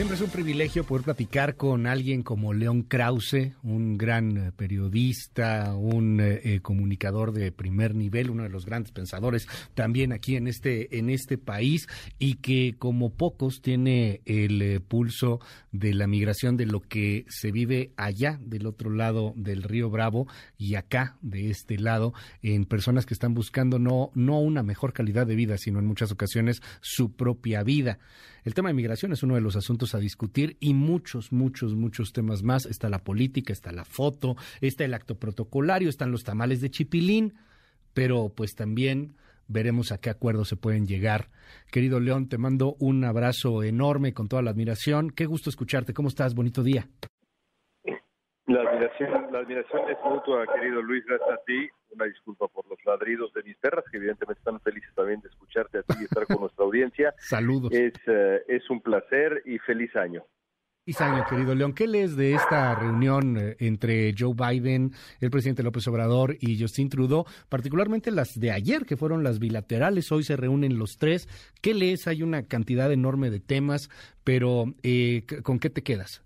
Siempre es un privilegio poder platicar con alguien como León Krause, un gran eh, periodista, un eh, eh, comunicador de primer nivel, uno de los grandes pensadores también aquí en este en este país y que como pocos tiene el pulso de la migración de lo que se vive allá del otro lado del río Bravo y acá de este lado en personas que están buscando no no una mejor calidad de vida, sino en muchas ocasiones su propia vida. El tema de migración es uno de los asuntos a discutir y muchos, muchos, muchos temas más. Está la política, está la foto, está el acto protocolario, están los tamales de chipilín, pero pues también veremos a qué acuerdos se pueden llegar. Querido León, te mando un abrazo enorme con toda la admiración. Qué gusto escucharte. ¿Cómo estás? Bonito día. La admiración, la admiración es mutua, querido Luis, gracias a ti. Una disculpa por los ladridos de mis perras, que evidentemente están felices también de escucharte a ti y estar con nuestra audiencia. Saludos. Es, eh, es un placer y feliz año. Feliz año, querido León. ¿Qué lees de esta reunión eh, entre Joe Biden, el presidente López Obrador y Justin Trudeau, particularmente las de ayer, que fueron las bilaterales? Hoy se reúnen los tres. ¿Qué lees? Hay una cantidad enorme de temas, pero eh, ¿con qué te quedas?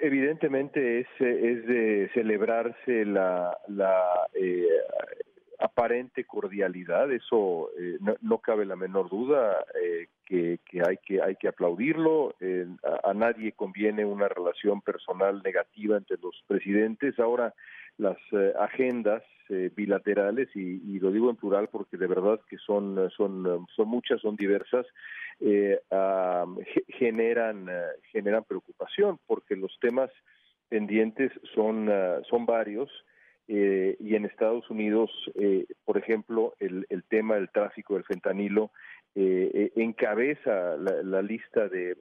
Evidentemente es, es de celebrarse la, la eh, aparente cordialidad, eso eh, no, cabe la menor duda eh, que, que, hay que hay que aplaudirlo. a, nadie conviene una relación personal negativa entre los presidentes. Ahora las agendas bilaterales y, lo digo en plural porque de verdad que son son son muchas, son diversas eh, generan, eh, generan preocupación porque los temas pendientes son, eh, son varios eh, y en Estados Unidos, por ejemplo, el, el tema del tráfico del fentanilo eh, eh, encabeza la, lista de,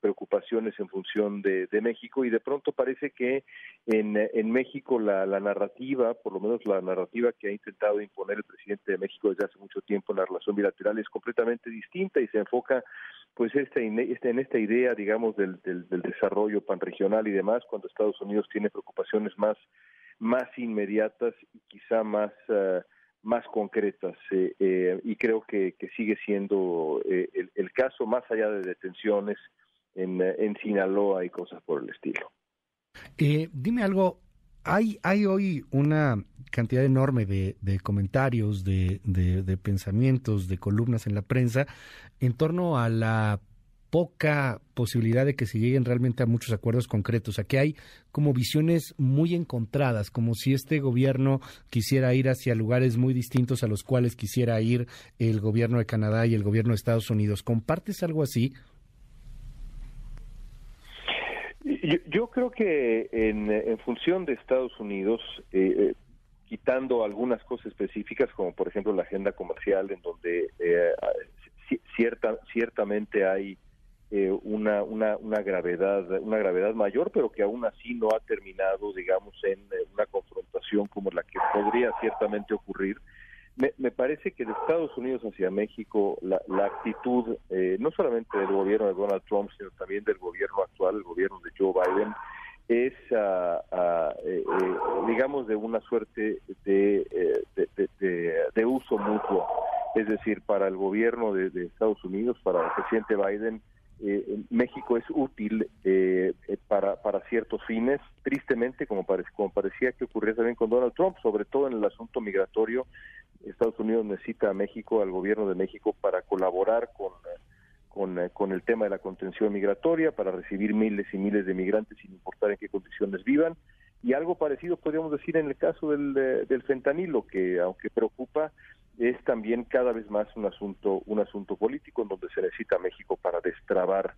preocupaciones en función de, México y de pronto parece que en, en México la, narrativa, por lo menos la narrativa que ha intentado imponer el presidente de México desde hace mucho tiempo en la relación bilateral es completamente distinta y se enfoca pues esta, este, en esta idea, digamos, del, del, desarrollo panregional y demás, cuando Estados Unidos tiene preocupaciones más, más inmediatas y quizá más... Uh, más concretas eh, eh, y creo que, sigue siendo eh, el, caso más allá de detenciones en, en Sinaloa y cosas por el estilo. dime algo, hay, hay hoy una cantidad enorme de, de comentarios, de, de, pensamientos, de columnas en la prensa en torno a la poca posibilidad de que se lleguen realmente a muchos acuerdos concretos. Aquí hay como visiones muy encontradas, como si este gobierno quisiera ir hacia lugares muy distintos a los cuales quisiera ir el gobierno de Canadá y el gobierno de Estados Unidos. ¿Compartes algo así? Yo, creo que en, función de Estados Unidos, eh, eh, quitando algunas cosas específicas, como por ejemplo la agenda comercial, en donde eh, cierta, ciertamente hay eh, una, una, una, gravedad una gravedad mayor pero que aún así no ha terminado digamos en eh, una confrontación como la que podría ciertamente ocurrir. Me, parece que de Estados Unidos hacia México la, la actitud eh, no solamente del gobierno de Donald Trump sino también del gobierno actual el gobierno de Joe Biden es ah, ah, digamos de una suerte de, de, de, uso mutuo. Es decir para el gobierno de, de Estados Unidos para el presidente Biden eh, México es útil eh, eh, para, para ciertos fines, tristemente, como, parecía que ocurría también con Donald Trump, sobre todo en el asunto migratorio. Estados Unidos necesita a México, al gobierno de México, para colaborar con, con, con el tema de la contención migratoria, para recibir miles y miles de migrantes sin importar en qué condiciones vivan. Y algo parecido podríamos decir en el caso del, del fentanilo, que aunque preocupa, es también cada vez más un asunto un asunto político en donde se necesita México para destrabar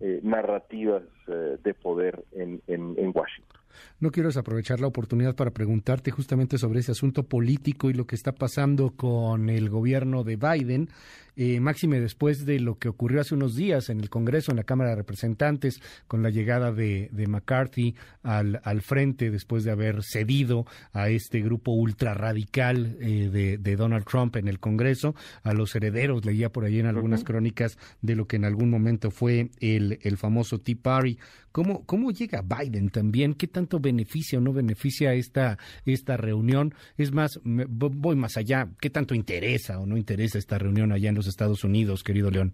eh, narrativas eh, de poder en, en, Washington. No quiero desaprovechar la oportunidad para preguntarte justamente sobre ese asunto político y lo que está pasando con el gobierno de Biden, eh, máxime después de lo que ocurrió hace unos días en el Congreso, en la Cámara de Representantes, con la llegada de, McCarthy al, al, frente después de haber cedido a este grupo ultra radical de, de, Donald Trump en el Congreso, a los herederos, leía por ahí en algunas crónicas de lo que en algún momento fue el, el famoso Tea Party. ¿Cómo, ¿Cómo llega Biden también? ¿Qué tan tanto beneficia o no beneficia esta, esta reunión? Es más, voy más allá, ¿qué tanto interesa o no interesa esta reunión allá en los Estados Unidos, querido León?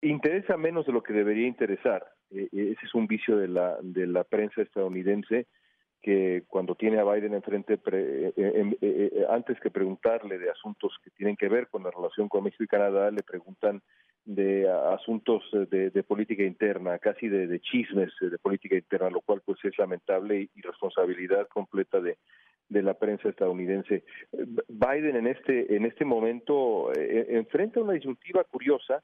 Interesa menos de lo que debería interesar. Eh, ese es un vicio de la, de la prensa estadounidense que cuando tiene a Biden enfrente, eh, eh, eh, antes que preguntarle de asuntos que tienen que ver con la relación con México y Canadá, le preguntan de asuntos de, política interna, casi de, chismes de política interna, lo cual pues es lamentable y, responsabilidad completa de, de la prensa estadounidense. Biden en este en este momento enfrenta una disyuntiva curiosa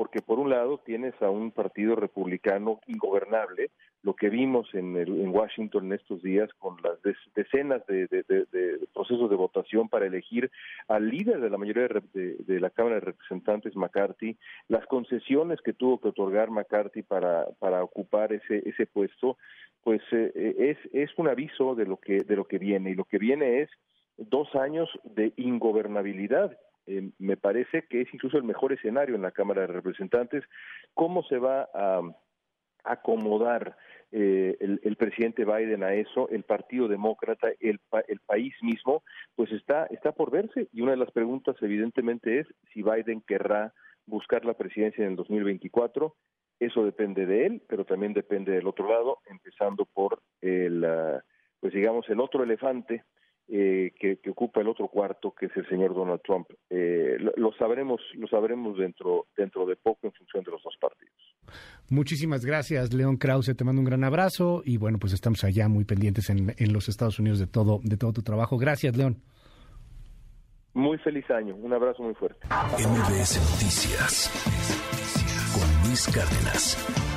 porque por un lado tienes a un partido republicano ingobernable, lo que vimos en, en Washington en estos días con las decenas de, procesos de votación para elegir al líder de la mayoría de, la Cámara de Representantes, McCarthy, las concesiones que tuvo que otorgar McCarthy para, ocupar ese, ese puesto, pues eh, es, es un aviso de lo que de lo que viene y lo que viene es dos años de ingobernabilidad eh, me parece que es incluso el mejor escenario en la Cámara de Representantes. ¿Cómo se va a acomodar eh, el, presidente Biden a eso, el Partido Demócrata, el, el país mismo, pues está, está por verse. Y una de las preguntas, evidentemente, es si Biden querrá buscar la presidencia en el 2024. Eso depende de él, pero también depende del otro lado, empezando por el, ah, pues digamos, el otro elefante, eh, que, ocupa el otro cuarto, que es el señor Donald Trump. Eh, lo, sabremos, lo sabremos dentro, dentro de poco en función de los dos partidos. Muchísimas gracias, León Krause. Te mando un gran abrazo y bueno, pues estamos allá muy pendientes en, en los Estados Unidos de todo, de todo tu trabajo. Gracias, León. Muy feliz año. Un abrazo muy fuerte. MBS Noticias con Luis Cárdenas.